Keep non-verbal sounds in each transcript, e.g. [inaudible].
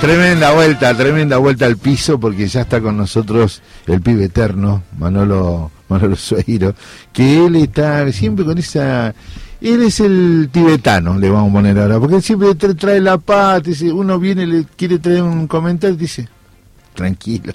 Tremenda vuelta, tremenda vuelta al piso porque ya está con nosotros el pibe eterno, Manolo, Manolo Sueiro, que él está siempre con esa... Él es el tibetano, le vamos a poner ahora, porque él siempre trae la paz, dice, uno viene, le quiere traer un comentario dice, tranquilo.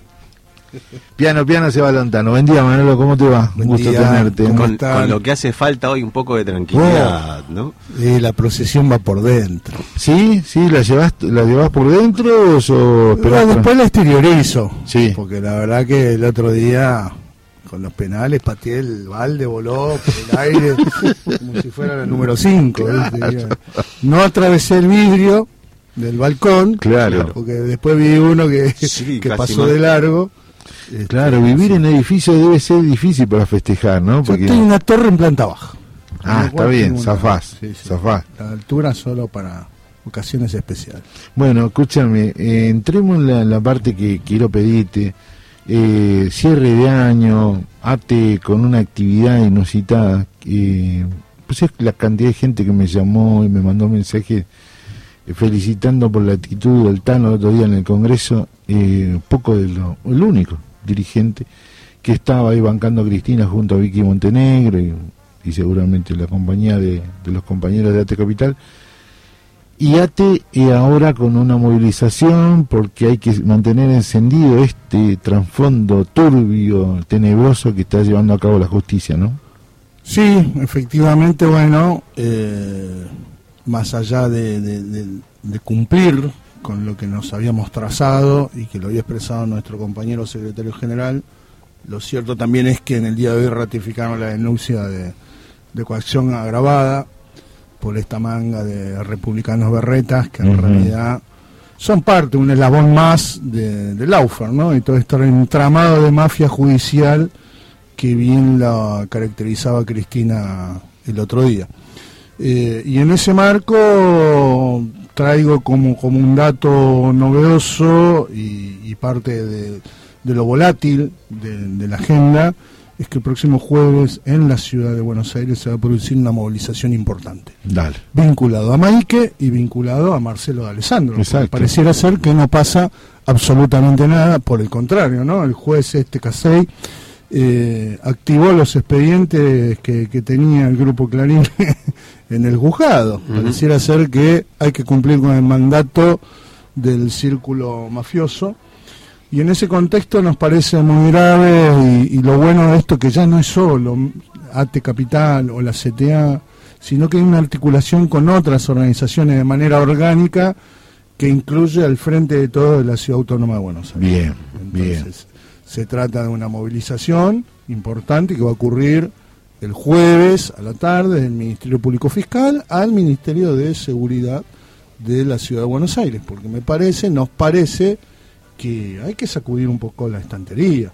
Piano, piano se va Lontano. Buen día, Manolo, ¿cómo te va? un gusto tenerte. Con, lo que hace falta hoy un poco de tranquilidad, oh, ¿no? Eh, la procesión va por dentro. ¿Sí? ¿Sí? ¿La llevas, la llevas por dentro o después la exteriorizo. Sí. Porque la verdad que el otro día con los penales pateé el balde, voló por el aire [laughs] como si fuera el número 5. No atravesé el vidrio del balcón, claro. porque después vi uno que, que pasó de largo. Este, claro, vivir en edificio debe ser difícil para festejar, ¿no? Porque... Yo una torre en planta baja. Ah, está bien, zafás, La altura solo para ocasiones especiales. Bueno, escúchame, eh, entremos en la, parte que quiero pedirte. Eh, cierre de año, ate con una actividad inusitada. pues es la cantidad de gente que me llamó y me mandó mensajes eh, felicitando por la actitud del Tano el otro día en el Congreso, eh, poco de lo, el único dirigente que estaba ahí bancando a Cristina junto a Vicky Montenegro y, seguramente la compañía de, los compañeros de ATE Capital. Y ATE eh, ahora con una movilización porque hay que mantener encendido este trasfondo turbio, tenebroso que está llevando a cabo la justicia, ¿no? Sí, efectivamente, bueno, eh, más allá de, cumplir con lo que nos habíamos trazado y que lo había expresado nuestro compañero secretario general, lo cierto también es que en el día de hoy ratificaron la denuncia de, coacción agravada por esta manga de republicanos berretas que en realidad son parte, un eslabón más de, del Laufer, ¿no? Y todo este entramado de mafia judicial que bien la caracterizaba Cristina el otro día. Eh, y en ese marco traigo como, como un dato novedoso y, parte de, lo volátil de, la agenda es que el próximo jueves en la ciudad de Buenos Aires se va a producir una movilización importante. Dale. Vinculado a Maike y vinculado a Marcelo de Alessandro. Pareciera ser que no pasa absolutamente nada, por el contrario, ¿no? El juez este Casey eh, activó los expedientes que, tenía el grupo Clarín en el juzgado. Pareciera ser que hay que cumplir con el mandato del círculo mafioso. Y en ese contexto nos parece muy grave y, lo bueno de esto que ya no es solo ATE Capital o la CTA, sino que hay una articulación con otras organizaciones de manera orgánica que incluye al frente de todo de la Ciudad Autónoma de Buenos Aires. Bien, bien se trata de una movilización importante que va a ocurrir el jueves a la tarde del Ministerio Público Fiscal al Ministerio de Seguridad de la Ciudad de Buenos Aires, porque me parece, nos parece que hay que sacudir un poco la estantería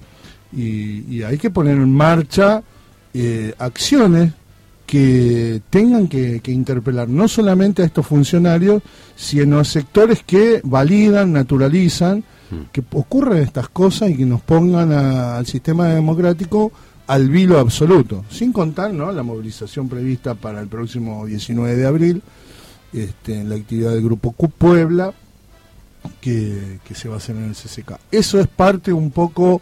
y, hay que poner en marcha eh, acciones que tengan que, que, interpelar no solamente a estos funcionarios, sino a sectores que validan, naturalizan que ocurran estas cosas y que nos pongan al sistema democrático al vilo absoluto, sin contar ¿no? la movilización prevista para el próximo 19 de abril este, en la actividad del Grupo Q Puebla que, se va a hacer en el CCK. Eso es parte un poco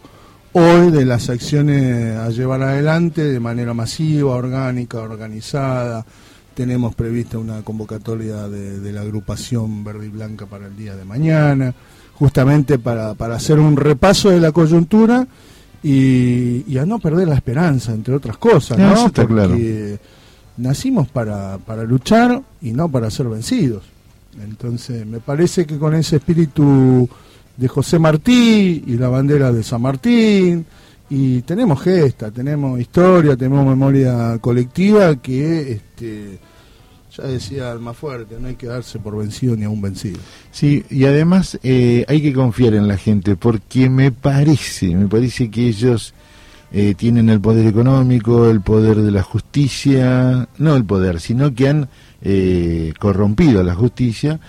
hoy de las acciones a llevar adelante de manera masiva, orgánica, organizada. Tenemos prevista una convocatoria de, la agrupación verde y blanca para el día de mañana justamente para hacer un repaso de la coyuntura y, a no perder la esperanza, entre otras cosas, ¿no? Porque nacimos para, para luchar y no para ser vencidos. Entonces, me parece que con ese espíritu de José Martí y la bandera de San Martín, y tenemos gesta, tenemos historia, tenemos memoria colectiva que este, ya decía el más fuerte, no hay que darse por vencido ni a vencido. Sí, y además eh, hay que confiar en la gente, porque me parece, me parece que ellos eh, tienen el poder económico, el poder de la justicia, no el poder, sino que han eh, corrompido la justicia,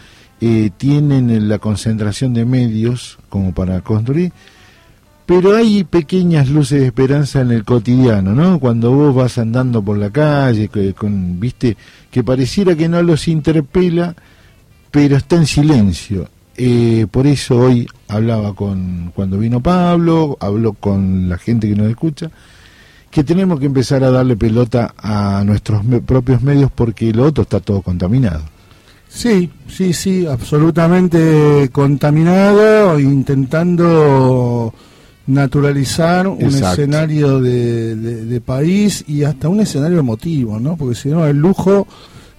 tienen la concentración de medios como para construir pero hay pequeñas luces de esperanza en el cotidiano, ¿no? Cuando vos vas andando por la calle, viste, que pareciera que no los interpela, pero está en silencio. eh, por eso hoy hablaba con cuando vino Pablo, habló con la gente que nos escucha, que tenemos que empezar a darle pelota a nuestros propios medios porque lo otro está todo contaminado. Sí, sí, sí, absolutamente contaminado, intentando naturalizar un Exacto. escenario de, de- de país y hasta un escenario emotivo, ¿no? Porque si no, el lujo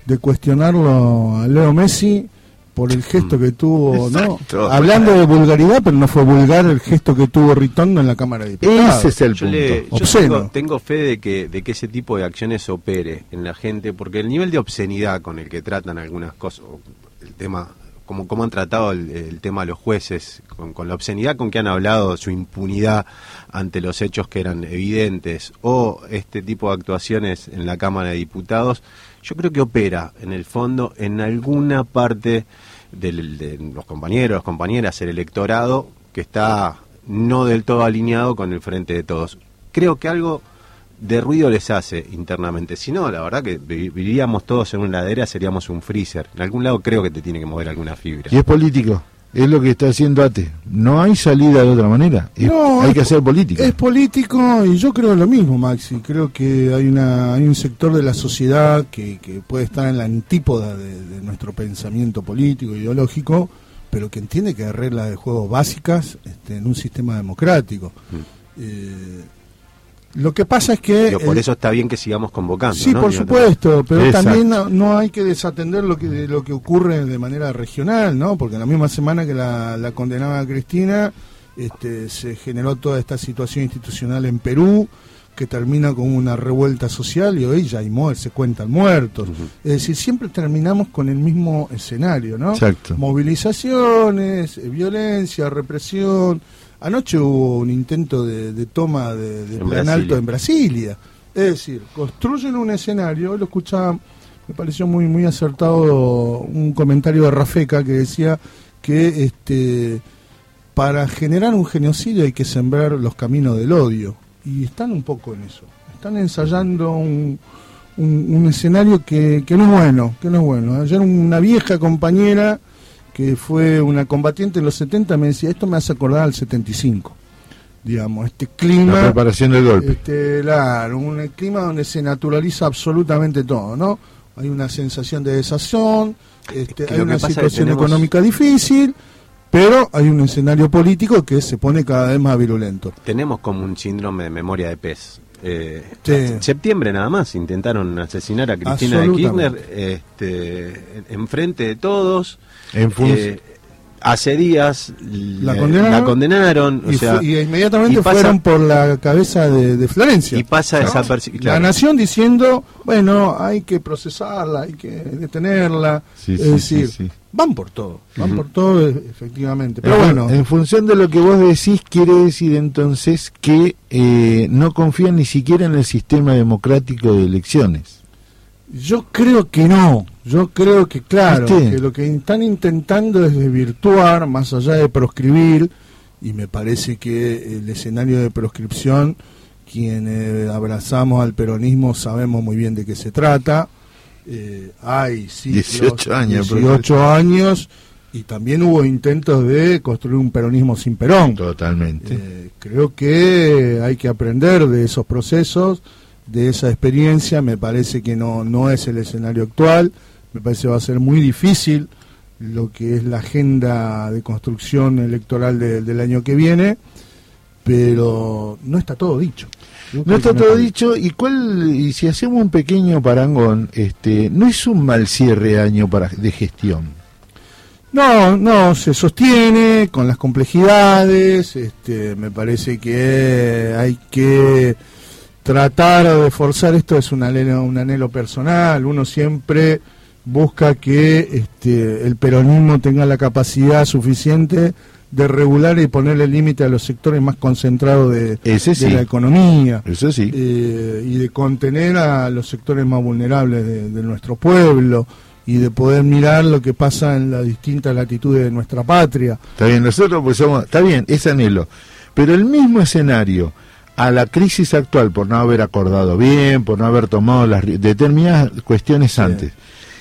de cuestionarlo a Leo Messi por el gesto que tuvo, ¿no? Exacto. Hablando de vulgaridad, pero no fue vulgar el gesto que tuvo Ritondo en la Cámara de Diputados. Ese es el Yo, punto. le- yo Obsceno. tengo, tengo fe de que, de que ese tipo de acciones opere en la gente, porque el nivel de obscenidad con el que tratan algunas cosas, el tema, como, como han tratado el, tema los jueces, con, la obscenidad con que han hablado, su impunidad ante los hechos que eran evidentes, o este tipo de actuaciones en la Cámara de Diputados, yo creo que opera en el fondo en alguna parte de los compañeros, compañeras, el electorado que está no del todo alineado con el frente de todos. Creo que algo de ruido les hace internamente. Si no, la verdad que vi- viviríamos todos en una ladera, seríamos un freezer. En algún lado creo que te tiene que mover alguna fibra. Y es político, es lo que está haciendo ATE. No hay salida de otra manera, Es- No, hay es que hacer política. Es político y yo creo lo mismo, Maxi. Creo que hay una hay un sector de la sociedad que, que puede estar en la antípoda de, de nuestro pensamiento político, ideológico, pero que entiende que hay reglas de juego básicas este, en un sistema democrático. Eh, lo que pasa es que... Por el- eso está bien que sigamos convocando. Sí, ¿no? por Digo, supuesto, pero Exacto. también no, no hay que desatender lo que de lo que ocurre de manera regional, ¿no? Porque en la misma semana que la, la condenaba a Cristina, este, se generó toda esta situación institucional en Perú que termina con una revuelta social y hoy ya hay muer- se cuentan muertos. Es decir, siempre terminamos con el mismo escenario, ¿no? Exacto. Movilizaciones, eh, violencia, represión. Anoche hubo un intento de, de toma de, de En plan Brasilia. alto en Brasilia. Es decir, construyen un escenario, lo escuchaba, me pareció muy muy acertado un comentario de Rafeca que decía que este para generar un genocidio hay que sembrar los caminos del odio. Y están un poco en eso. Están ensayando un, un, un escenario que, que no es bueno, que no es bueno. Ayer una vieja compañera que fue una combatiente en los 70 me decía, esto me hace acordar al 75. Digamos, este clima... La preparación del golpe. Este, claro, un clima donde se naturaliza absolutamente todo, ¿no? Hay una sensación de desazón, este, que hay una situación tenemos- económica difícil, pero hay un escenario político que se pone cada vez más virulento. Tenemos como un síndrome de memoria de pez. Eh, Sí. en septiembre nada más intentaron asesinar a Cristina de Kirchner este, en- enfrente de todos. En Eh, hace días La condenaron, la condenaron, o y, sea, fu- y inmediatamente y pasa- fueron por la cabeza de, de Florencia. y pasa ¿no? desapercibido. La nación diciendo, bueno, hay que procesarla, hay que detenerla. Sí, es sí, decir, sí, van por todo, van por todo, e- efectivamente. Pero en, bueno, en función de lo que vos decís, quiere decir entonces que eh, no confían ni siquiera en el sistema democrático de elecciones. Yo creo que no. Yo creo que, claro, ¿Viste? que lo que están intentando es desvirtuar, más allá de proscribir, y me parece que el escenario de proscripción, quienes abrazamos al peronismo sabemos muy bien de qué se trata. Eh, hay ciclos, 18 años, 18 años, y también hubo intentos de construir un peronismo sin Perón. Totalmente. Eh, creo que hay que aprender de esos procesos, de esa experiencia. Me parece que no, no es el escenario actual. Me parece que va a ser muy difícil lo que es la agenda de construcción electoral de- del año que viene, pero no está todo dicho. Yo No está todo dicho y cuál y si hacemos un pequeño parangón, este, no es un mal cierre de año para de gestión. No, no, se sostiene con las complejidades, este, me parece que hay que tratar de forzar esto, es un anhelo, un anhelo personal, uno siempre busca que este, el peronismo tenga la capacidad suficiente de regular y ponerle límite a los sectores más concentrados de, Ese de la economía Eso sí. eh, y de contener a los sectores más vulnerables de, de nuestro pueblo y de poder mirar lo que pasa en las distintas latitudes de nuestra patria. Está bien, nosotros pues somos, está bien, es anhelo. Pero el mismo escenario a la crisis actual por no haber acordado bien, por no haber tomado las determinadas cuestiones antes.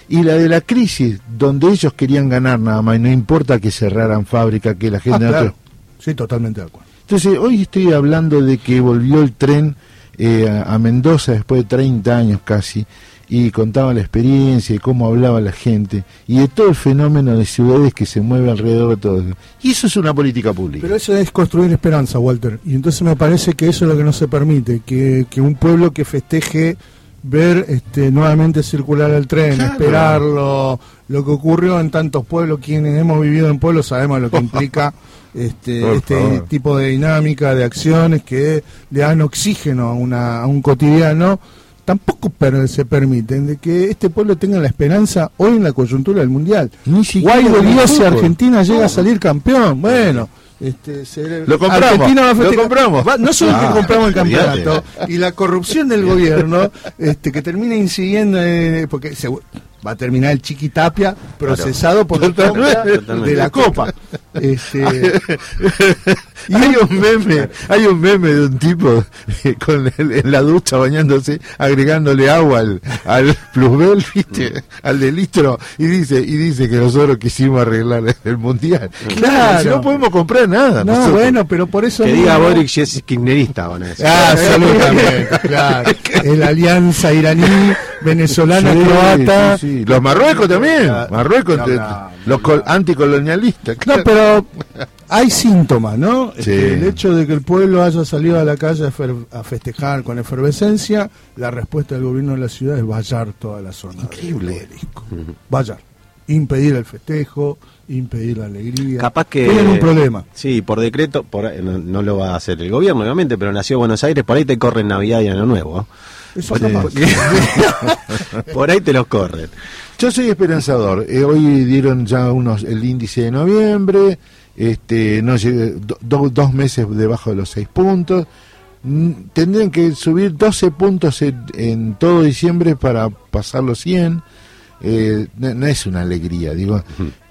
y la de la crisis, donde ellos querían ganar nada más, y no importa que cerraran fábrica, que la gente... Ah, claro. Sí, totalmente de acuerdo. Entonces, hoy estoy hablando de que volvió el tren eh, a a Mendoza después de 30 años casi, y contaba la experiencia y cómo hablaba la gente, y de todo el fenómeno de ciudades que se mueve alrededor de todo eso. Y eso es una política pública. Pero eso es construir esperanza, Walter. Y entonces me parece que eso es lo que no se permite, que, que un pueblo que festeje ver este, nuevamente circular el tren, Claro. esperarlo, lo que ocurrió en tantos pueblos, quienes hemos vivido en pueblos sabemos lo que implica [laughs] este, este tipo de dinámica, de acciones que le dan oxígeno a, una, a un cotidiano. Tampoco per- se permiten de que este pueblo tenga la esperanza hoy en la coyuntura del mundial. El Dios si. Argentina llega a salir campeón. Bueno, este, se- Lo compramos, Argentina va a lo compramos. va- no solo Ah, que compramos el campeonato y la corrupción del gobierno, este, que termina incidiendo, en- porque se- va a terminar el Chiquitapia procesado por compra Totalmente. de la Copa. Este, hay un meme, hay un meme de un tipo [laughs] con el- en la ducha bañándose, agregándole agua al, al plusbel, ¿viste? al de litro, y dice, y dice que nosotros quisimos arreglar el mundial. Claro. si no podemos comprar nada. no, nosotros. bueno, pero por eso Que mismo- diga Boric si es kirchnerista, van a decir. Ah, [laughs] absolutamente, claro. [laughs] Es la alianza iraní, venezolana, Sí, croata. sí, sí. Los Marruecos también. Marruecos, No, no, los col- anticolonialistas. No, claro. pero hay síntomas, ¿no? Este, Sí. el hecho de que el pueblo haya salido a la calle a, fer- a festejar con efervescencia, la respuesta del gobierno de la ciudad es vallar toda la zona. Increíble. Vallar. Impedir el festejo, impedir la alegría. Capaz que. Tienen un problema. Sí, por decreto, por, ahí- no, no lo va a hacer el gobierno, obviamente, pero nació Buenos Aires, por ahí te corren Navidad y Año Nuevo. ¿eh? Eso Sí. capaz. [laughs] por ahí te los corren. Yo soy esperanzador. Eh, hoy dieron ya unos el índice de noviembre, este, no llegué- do- do- dos meses debajo de los seis puntos. Mm, Tendrían que subir 12 puntos en, en todo diciembre para pasar los 100. Eh, no, no es una alegría, digo.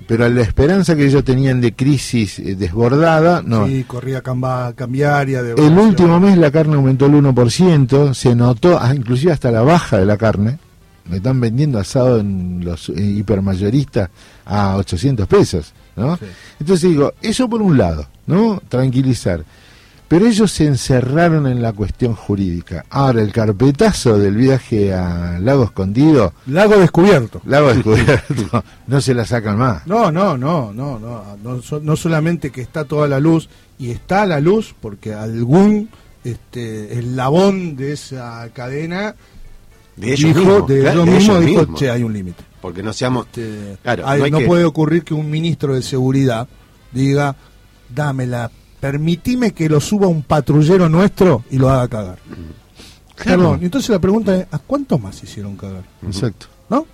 Pero la esperanza que ellos tenían de crisis eh, desbordada, no. Sí, corrida camba- cambiaria. De El último mes la carne aumentó el 1%, se notó ah, inclusive hasta la baja de la carne. Me están vendiendo asado en los eh, hipermayoristas a 800 pesos, ¿no? Sí. Entonces digo, eso por un lado, ¿no? Tranquilizar. Pero ellos se encerraron en la cuestión jurídica. Ahora, el carpetazo del viaje a Lago Escondido, Lago descubierto. Lago Descubierto, [laughs] no se la sacan más. No, no, no, no, no, no, so- no solamente que está toda la luz y está la luz porque algún este eslabón de esa cadena De ellos dijo, mismos. de claro, ellos de mismos ellos dijo, mismos. che, hay un límite. Porque no seamos. Este, Claro, hay- no hay no que- puede ocurrir que un ministro de seguridad diga, dámela, permitime que lo suba un patrullero nuestro y lo haga cagar. Claro. Perdón, entonces la pregunta es, ¿a cuántos más hicieron cagar? Exacto. ¿No?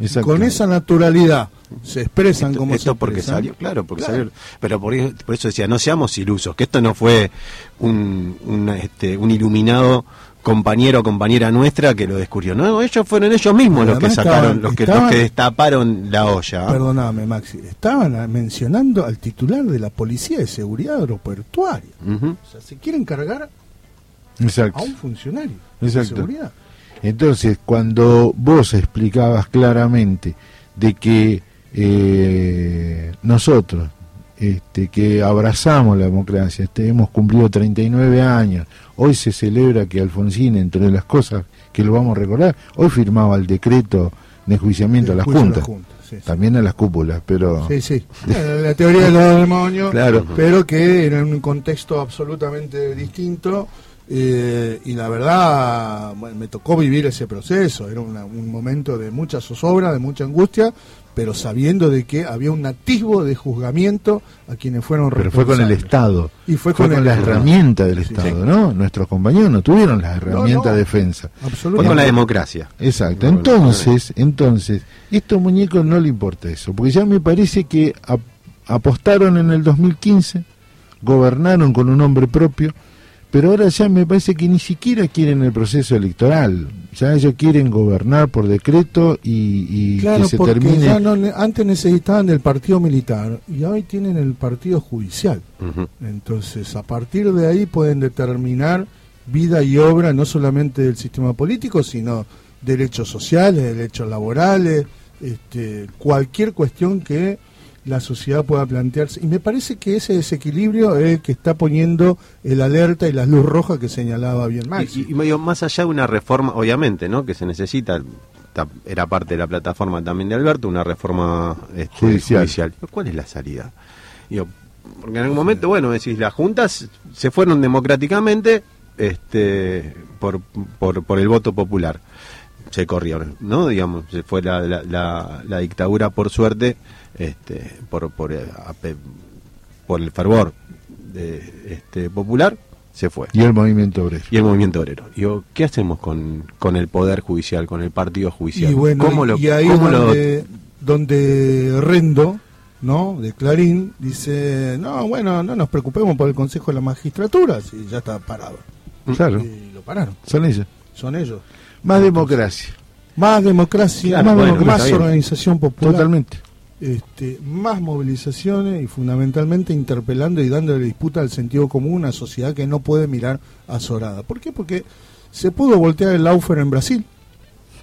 exacto. Con esa naturalidad se expresan Esto, como esto se porque expresan. salió, claro, porque Claro. salió. Pero por, eso- por eso decía, no seamos ilusos, que esto no fue un, un, este, un iluminado compañero o compañera nuestra que lo descubrió. No, ellos fueron ellos mismos los que sacaron, estaban- los que, estaban- los que destaparon la olla. Perdóname, Maxi. Estaban mencionando al titular de la Policía de Seguridad Aeroportuaria. O sea, se quieren cargar Exacto. a un funcionario Exacto. de seguridad. Entonces, cuando vos explicabas claramente de que eh, nosotros, este, que abrazamos la democracia, este, hemos cumplido 39 años, hoy se celebra que Alfonsín, entre las cosas que lo vamos a recordar, hoy firmaba el decreto de enjuiciamiento a las juntas, juntas, sí, sí. también a las cúpulas, pero... Sí, sí. [laughs] La teoría de los demonios, Claro. pero que era en un contexto absolutamente distinto. eh, y la verdad, bueno, me tocó vivir ese proceso. Era una- un momento de mucha zozobra, de mucha angustia, pero sabiendo de que había un atisbo de juzgamiento a quienes fueron Pero fue con el. Estado. Y fue Fue con la Estado. herramienta del Estado, sí. ¿no? Nuestros compañeros no tuvieron las herramientas no. de defensa. Fue Absolutamente. con la democracia. Exacto. Entonces, entonces, estos muñecos no le importa eso, porque ya me parece que ap- apostaron en el 2015, gobernaron con un nombre propio, pero ahora ya me parece que ni siquiera quieren el proceso electoral. Ya ellos quieren gobernar por decreto y, y Claro, que se porque termine. ya no antes necesitaban del partido militar y hoy tienen el partido judicial. Entonces, a partir de ahí pueden determinar vida y obra no solamente del sistema político, sino derechos sociales, derechos laborales, este, cualquier cuestión que la sociedad pueda plantearse. Y me parece que ese desequilibrio es el que está poniendo el alerta y la luz roja que señalaba bien Maxi. Y, y, más allá de una reforma, obviamente, ¿no? Que se necesita, era parte de la plataforma también de Alberto, una reforma este, judicial. ¿Cuál es la salida? porque en algún momento, bueno, decís, las juntas se fueron democráticamente este, por, por, por el voto popular. Se corrieron, ¿no? Digamos, se fue la, la, la dictadura, por suerte, este, por, por, eh, por el fervor de, este, popular, se fue. Y el movimiento obrero. Y el movimiento obrero. Digo, ¿qué hacemos con, con el poder judicial, con el partido judicial? Y bueno, ¿Cómo lo, y ahí donde, donde Rendo, ¿no? de Clarín, dice, no, bueno, no nos preocupemos por el Consejo de la Magistratura, si ya está parado. Claro. Y lo pararon. Son ellos. Son ellos. Más democracia. Más democracia, más, bueno, más organización popular. Totalmente este, más movilizaciones y fundamentalmente interpelando y dándole disputa al sentido común a una sociedad que no puede mirar azorada. ¿Por qué? Porque se pudo voltear el Laufer en Brasil.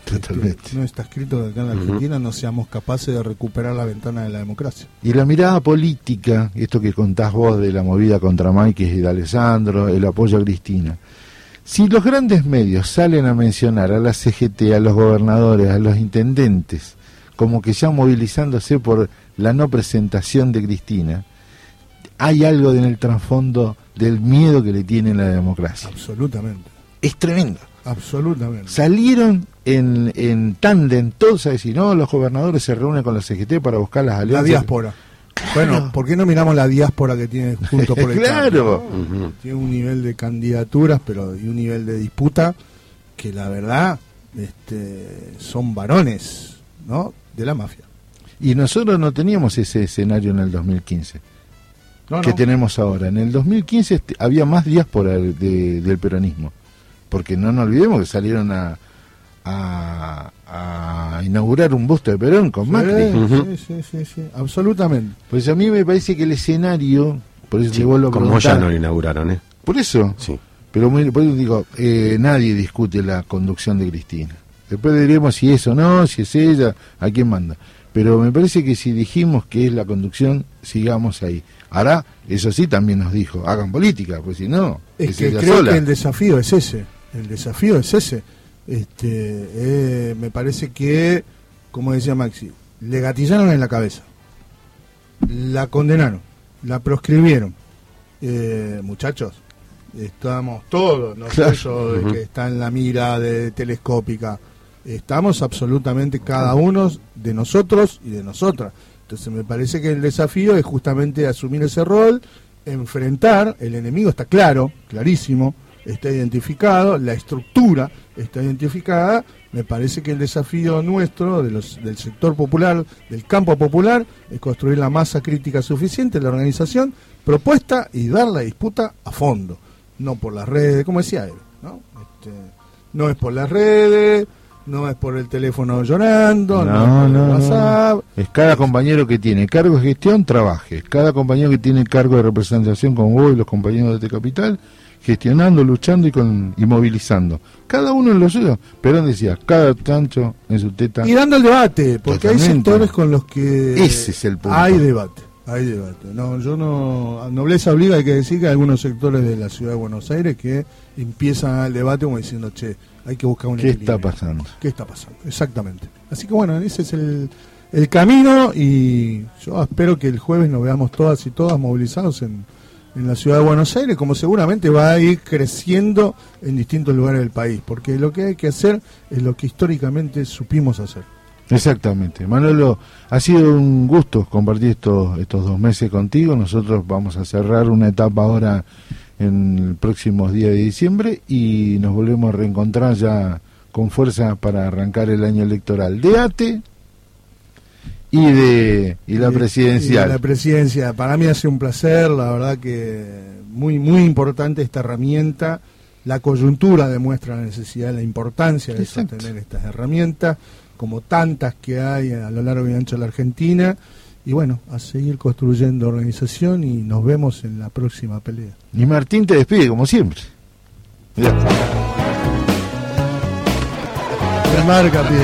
Totalmente. Este, no está escrito que acá en Argentina no seamos capaces de recuperar la ventana de la democracia. Y la mirada política, esto que contás vos de la movida contra Mike y de Alessandro, el apoyo a Cristina. Si los grandes medios salen a mencionar a la CGT, a los gobernadores, a los intendentes, como que ya movilizándose por la no presentación de Cristina, hay algo en el trasfondo del miedo que le tiene la democracia. Absolutamente. Es tremendo. Absolutamente. Salieron en, en tándem todos a decir, no, los gobernadores se reúnen con la CGT para buscar las alianzas. La diáspora. Bueno, ¿por qué no miramos la diáspora que tiene junto por el [laughs] Claro. Tiene un nivel de candidaturas, pero y un nivel de disputa que la verdad este, son varones, ¿no? de la mafia. Y nosotros no teníamos ese escenario en el 2015 que tenemos ahora. En el 2015 este, había más diáspora del peronismo, porque no nos olvidemos que salieron a, a, inaugurar un busto de Perón con Macri. Sí, sí, sí, absolutamente. Pues a mí me parece que el escenario, por eso vuelvo a Como ya no lo inauguraron, ¿eh? Por eso. Sí. Pero por eso digo, eh, nadie discute la conducción de Cristina. Después diremos si es o no, si es ella, a quién manda. Pero me parece que si dijimos que es la conducción, sigamos ahí. Ahora, eso sí también nos dijo, hagan política, pues si no, es, que creo que el desafío es ese. El desafío es ese. Este, eh, me parece que, como decía Maxi, le gatillaron en la cabeza, la condenaron, la proscribieron. Eh, muchachos, estamos todos, no sé yo, de que está en la mira de telescópica estamos absolutamente cada uno de nosotros y de nosotras. Entonces me parece que el desafío es justamente asumir ese rol, enfrentar, el enemigo está claro, clarísimo, está identificado, la estructura está identificada, me parece que el desafío nuestro, de los, del sector popular, del campo popular, es construir la masa crítica suficiente, la organización propuesta y dar la disputa a fondo, no por las redes, como decía él, ¿no? Este, no es por las redes, no es por el teléfono llorando, no, no, WhatsApp. Es cada compañero que tiene cargo de gestión, trabaje. Cada compañero que tiene cargo de representación con vos y los compañeros de este capital, gestionando, luchando y, con, y movilizando. Cada uno en lo suyo. Perón decía, cada tancho en su teta. Y dando el debate, porque hay sectores con los que Ese es el punto. hay debate. Hay debate. No, yo no. Nobleza obliga, hay que decir que hay algunos sectores de la ciudad de Buenos Aires que empiezan el debate como diciendo, che, hay que buscar un ¿Qué está pasando? ¿Qué está pasando? Exactamente. Así que bueno, ese es el, el camino y yo espero que el jueves nos veamos todas y todas movilizados en, en la ciudad de Buenos Aires, como seguramente va a ir creciendo en distintos lugares del país, porque lo que hay que hacer es lo que históricamente supimos hacer. Exactamente. Manolo, ha sido un gusto compartir estos, estos dos meses contigo. Nosotros vamos a cerrar una etapa ahora en el próximos días de diciembre y nos volvemos a reencontrar ya con fuerza para arrancar el año electoral de ATE y de y la presidencial. la presidencia, para mí ha sido un placer, la verdad que muy muy importante esta herramienta. La coyuntura demuestra la necesidad, la importancia de tener estas herramientas, como tantas que hay a lo largo y ancho de la Argentina y bueno, a seguir construyendo organización y nos vemos en la próxima pelea. Y Martín te despide como siempre. de marca, pie.